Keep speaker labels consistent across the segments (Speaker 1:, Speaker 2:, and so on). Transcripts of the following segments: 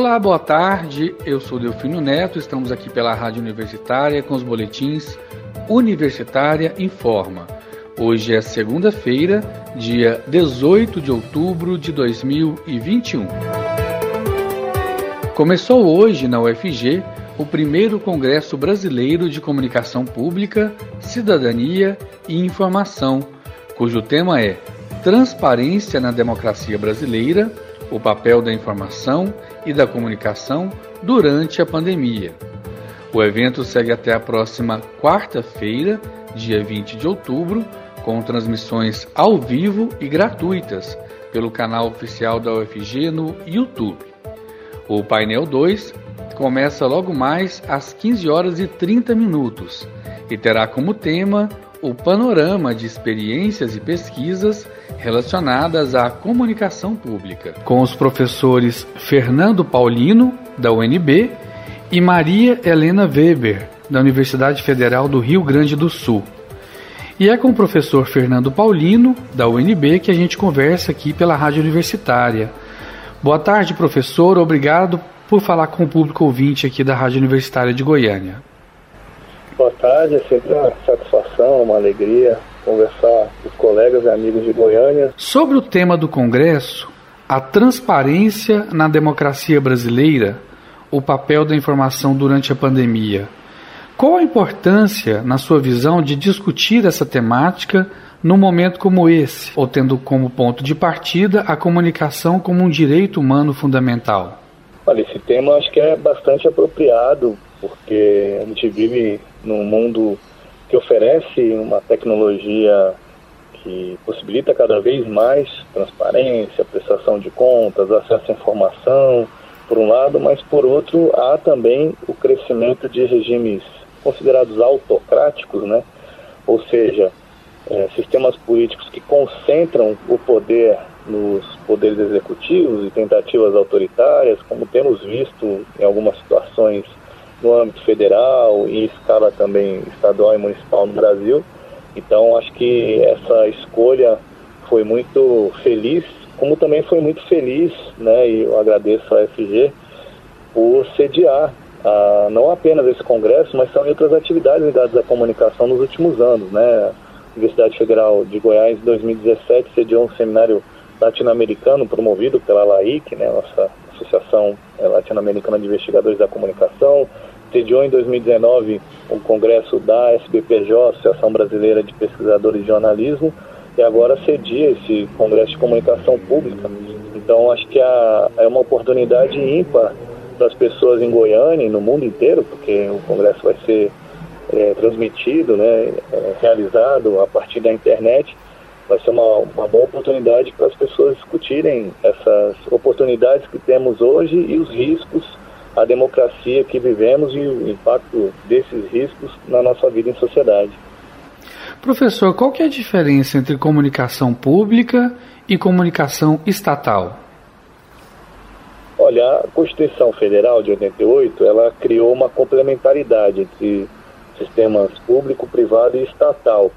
Speaker 1: Olá, boa tarde. Eu sou Delfino Neto. Estamos aqui pela Rádio Universitária com os boletins Universitária Informa. Hoje é segunda-feira, dia 18 de outubro de 2021. Começou hoje na UFG o primeiro Congresso Brasileiro de Comunicação Pública, Cidadania e Informação, cujo tema é Transparência na Democracia Brasileira, o papel da informação e da comunicação durante a pandemia. O evento segue até a próxima quarta-feira, dia 20 de outubro, com transmissões ao vivo e gratuitas pelo canal oficial da UFG no YouTube. O painel 2 começa logo mais às 15 horas e 30 minutos e terá como tema o panorama de experiências e pesquisas relacionadas à comunicação pública, com os professores Fernando Paulino, da UNB, e Maria Helena Weber, da Universidade Federal do Rio Grande do Sul. E é com o professor Fernando Paulino, da UNB, que a gente conversa aqui pela Rádio Universitária. Boa tarde, professor. Obrigado por falar com o público ouvinte aqui da Rádio Universitária de Goiânia.
Speaker 2: Boa tarde, é sempre uma satisfação, uma alegria conversar com os colegas e amigos de Goiânia.
Speaker 1: Sobre o tema do Congresso, a transparência na democracia brasileira, o papel da informação durante a pandemia. Qual a importância, na sua visão, de discutir essa temática num momento como esse, ou tendo como ponto de partida a comunicação como um direito humano fundamental?
Speaker 2: Olha, esse tema acho que é bastante apropriado, porque a gente vive num mundo que oferece uma tecnologia que possibilita cada vez mais transparência, prestação de contas, acesso à informação, por um lado, mas por outro há também o crescimento de regimes considerados autocráticos, né? ou seja, é, sistemas políticos que concentram o poder nos poderes executivos e tentativas autoritárias, como temos visto em algumas situações no âmbito federal e em escala também estadual e municipal no Brasil. Então, acho que essa escolha foi muito feliz, como também foi muito feliz, né, e eu agradeço a FG por sediar ah, não apenas esse congresso, mas também outras atividades ligadas à comunicação nos últimos anos, né? A Universidade Federal de Goiás, em 2017, sediou um seminário latino-americano promovido pela LAIC, né, nossa Associação eh, Latino-Americana de Investigadores da Comunicação, sediou em 2019 um congresso da SBPJ, Associação Brasileira de Pesquisadores de Jornalismo, e agora cedia esse congresso de comunicação pública. Então acho que é uma oportunidade ímpar para as pessoas em Goiânia e no mundo inteiro, porque o congresso vai ser é, transmitido, né, é, realizado a partir da internet, vai ser uma, uma boa oportunidade para as pessoas discutirem essas oportunidades que temos hoje e os riscos a democracia que vivemos e o impacto desses riscos na nossa vida em sociedade.
Speaker 1: Professor, qual que é a diferença entre comunicação pública e comunicação estatal?
Speaker 2: Olha, a Constituição Federal de 88, ela criou uma complementaridade entre sistemas público, privado e estatal.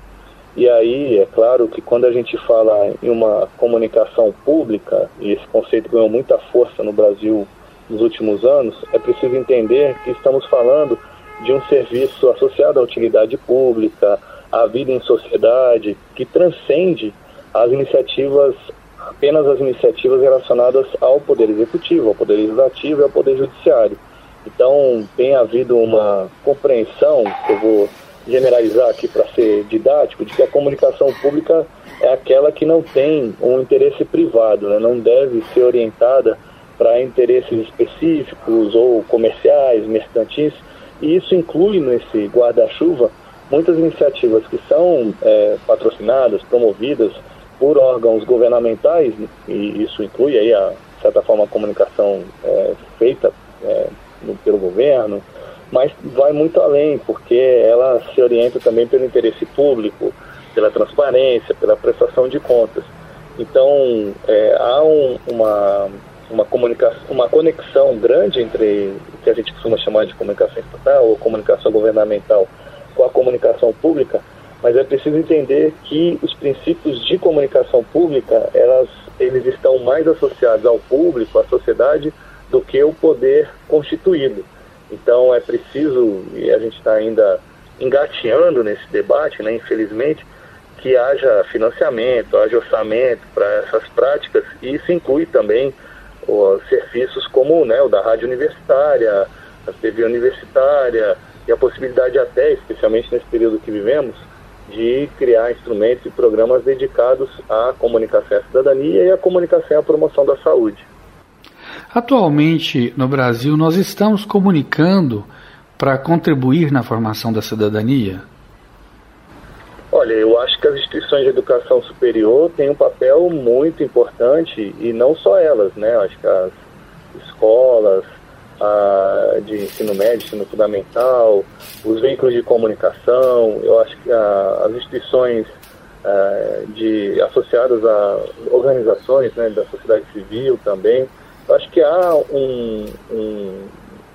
Speaker 2: E aí, é claro que quando a gente fala em uma comunicação pública, e esse conceito ganhou muita força no Brasil nos últimos anos, é preciso entender que estamos falando de um serviço associado à utilidade pública, à vida em sociedade, que transcende as iniciativas, apenas as iniciativas relacionadas ao Poder Executivo, ao Poder Legislativo e ao Poder Judiciário. Então, tem havido uma compreensão, que eu vou generalizar aqui para ser didático, de que a comunicação pública é aquela que não tem um interesse privado, né? não deve ser orientada para interesses específicos ou comerciais, mercantis, e isso inclui nesse guarda-chuva muitas iniciativas que são é, patrocinadas, promovidas por órgãos governamentais, e isso inclui aí, a, de certa forma, a comunicação é, feita é, pelo governo, mas vai muito além, porque ela se orienta também pelo interesse público, pela transparência, pela prestação de contas. Então, é, há um, uma uma comunicação, uma conexão grande entre o que a gente costuma chamar de comunicação estatal ou comunicação governamental com a comunicação pública, mas é preciso entender que os princípios de comunicação pública, elas, eles estão mais associados ao público, à sociedade, do que o poder constituído. Então é preciso, e a gente está ainda engateando nesse debate, né, infelizmente, que haja financiamento, haja orçamento para essas práticas e isso inclui também os serviços como né, o da rádio universitária, a TV universitária e a possibilidade até, especialmente nesse período que vivemos, de criar instrumentos e programas dedicados à comunicação à cidadania e à comunicação à promoção da saúde.
Speaker 1: Atualmente, no Brasil, nós estamos comunicando para contribuir na formação da cidadania?
Speaker 2: Olha, eu acho que as instituições de educação superior têm um papel muito importante e não só elas, né? Acho que as escolas a, de ensino médio, ensino fundamental, os veículos de comunicação, eu acho que a, as instituições a, de, associadas a organizações né, da sociedade civil também, acho que há um, um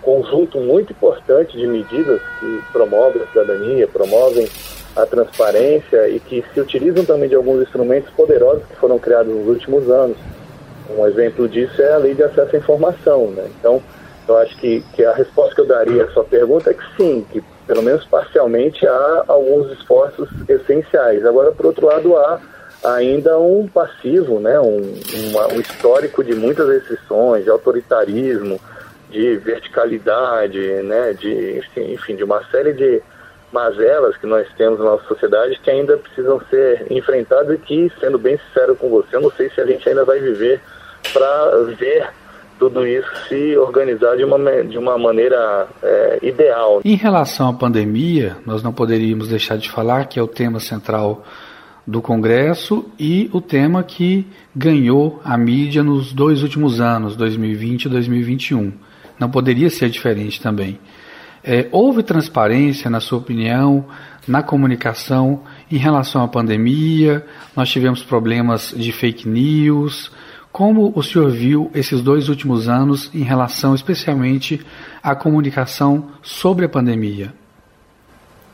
Speaker 2: conjunto muito importante de medidas que promovem a cidadania, promovem a transparência e que se utilizam também de alguns instrumentos poderosos que foram criados nos últimos anos. Um exemplo disso é a lei de acesso à informação. Né? Então, eu acho que, que a resposta que eu daria à sua pergunta é que sim, que pelo menos parcialmente há alguns esforços essenciais. Agora, por outro lado, há ainda um passivo, né? um, uma, um histórico de muitas restrições, de autoritarismo, de verticalidade, né? de, enfim, de uma série de mazelas que nós temos na nossa sociedade que ainda precisam ser enfrentadas e que, sendo bem sincero com você, eu não sei se a gente ainda vai viver para ver tudo isso se organizar de uma, de uma maneira é, ideal.
Speaker 1: Em relação à pandemia, nós não poderíamos deixar de falar que é o tema central do Congresso e o tema que ganhou a mídia nos dois últimos anos, 2020 e 2021. Não poderia ser diferente também. É, houve transparência, na sua opinião, na comunicação em relação à pandemia? Nós tivemos problemas de fake news. Como o senhor viu esses dois últimos anos em relação especialmente à comunicação sobre a pandemia?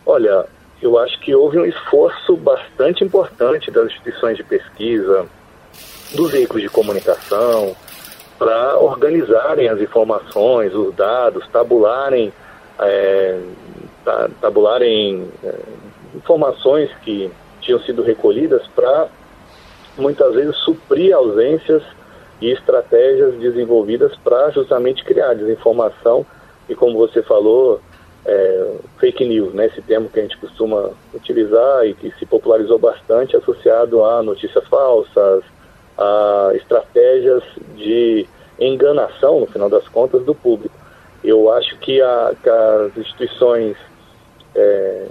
Speaker 2: Olha, eu acho que houve um esforço bastante importante das instituições de pesquisa, dos veículos de comunicação, para organizarem as informações, os dados, tabularem é, tabularem é, informações que tinham sido recolhidas para muitas vezes suprir ausências e estratégias desenvolvidas para justamente criar desinformação. E como você falou é, fake news, né, esse termo que a gente costuma utilizar e que se popularizou bastante associado a notícias falsas, a estratégias de enganação no final das contas do público. Eu acho que, a, que as instituições é,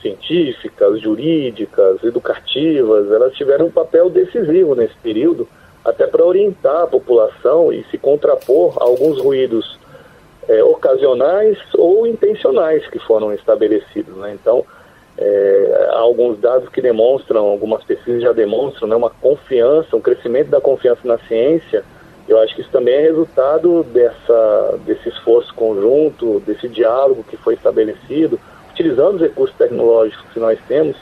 Speaker 2: científicas, jurídicas, educativas, elas tiveram um papel decisivo nesse período, até para orientar a população e se contrapor a alguns ruídos é, ocasionais ou intencionais que foram estabelecidos. Né? Então, é, há alguns dados que demonstram, algumas pesquisas já demonstram né, uma confiança, um crescimento da confiança na ciência eu acho que isso também é resultado dessa, desse esforço conjunto, desse diálogo que foi estabelecido, utilizando os recursos tecnológicos que nós temos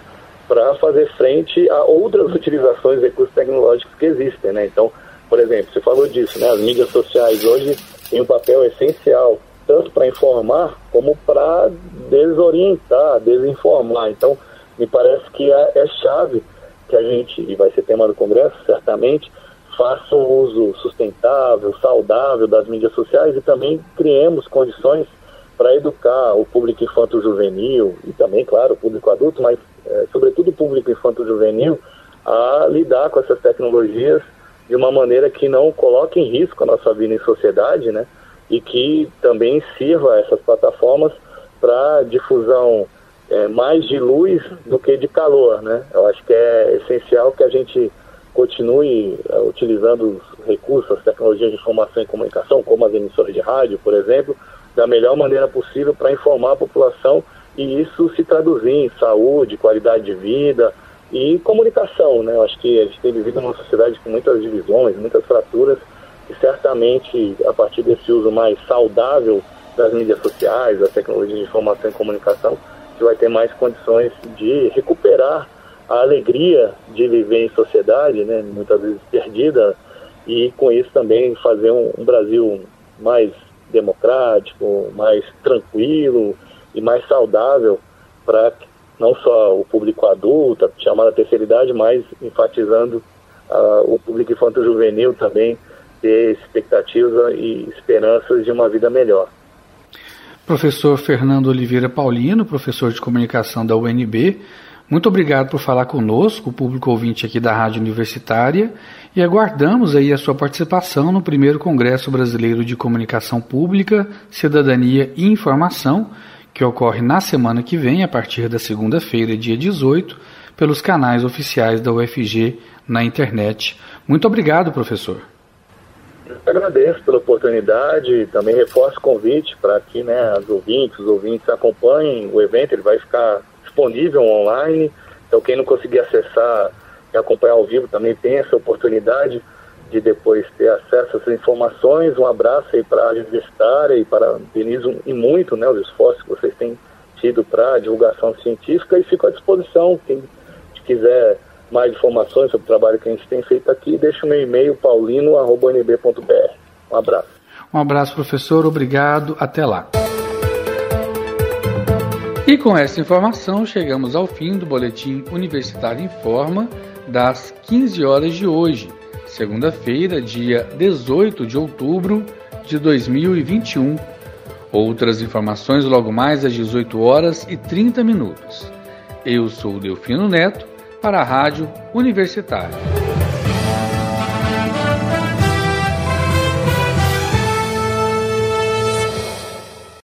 Speaker 2: para fazer frente a outras utilizações de recursos tecnológicos que existem. Né? Então, por exemplo, você falou disso, né? as mídias sociais hoje têm um papel essencial, tanto para informar como para desorientar, desinformar. Então, me parece que é, é chave que a gente, e vai ser tema do Congresso, certamente, faça um uso sustentável, saudável das mídias sociais e também criemos condições para educar o público infanto-juvenil e também, claro, o público adulto, mas é, sobretudo o público infanto-juvenil a lidar com essas tecnologias de uma maneira que não coloque em risco a nossa vida em sociedade, né? E que também sirva essas plataformas para difusão é, mais de luz do que de calor, né? Eu acho que é essencial que a gente continue uh, utilizando os recursos, as tecnologias de informação e comunicação, como as emissoras de rádio, por exemplo, da melhor maneira possível para informar a população e isso se traduzir em saúde, qualidade de vida e comunicação, né? Eu acho que a gente tem vivido numa sociedade com muitas divisões, muitas fraturas e certamente a partir desse uso mais saudável das mídias sociais, das tecnologias de informação e comunicação, a gente vai ter mais condições de recuperar a alegria de viver em sociedade, né, muitas vezes perdida, e com isso também fazer um, um Brasil mais democrático, mais tranquilo e mais saudável para não só o público adulto, chamada terceira idade, mas enfatizando uh, o público infanto-juvenil também ter expectativas e esperanças de uma vida melhor.
Speaker 1: Professor Fernando Oliveira Paulino, professor de comunicação da UNB, muito obrigado por falar conosco, o público ouvinte aqui da Rádio Universitária, e aguardamos aí a sua participação no primeiro Congresso Brasileiro de Comunicação Pública, Cidadania e Informação, que ocorre na semana que vem, a partir da segunda-feira, dia 18, pelos canais oficiais da UFG na internet. Muito obrigado, professor.
Speaker 2: Eu agradeço pela oportunidade, também reforço o convite para que né, as ouvintes, os ouvintes acompanhem o evento, ele vai ficar disponível online, então quem não conseguir acessar e acompanhar ao vivo também tem essa oportunidade de depois ter acesso a essas informações. Um abraço aí para a universitária e para Denise e muito né, os esforços que vocês têm tido para a divulgação científica e fico à disposição. Quem quiser mais informações sobre o trabalho que a gente tem feito aqui, deixa o meu e-mail paulino.nb.br. Um abraço.
Speaker 1: Um abraço, professor. Obrigado. Até lá. E com essa informação chegamos ao fim do Boletim Universitário em Forma das 15 horas de hoje, segunda-feira, dia 18 de outubro de 2021. Outras informações logo mais às 18 horas e 30 minutos. Eu sou Delfino Neto para a Rádio Universitária.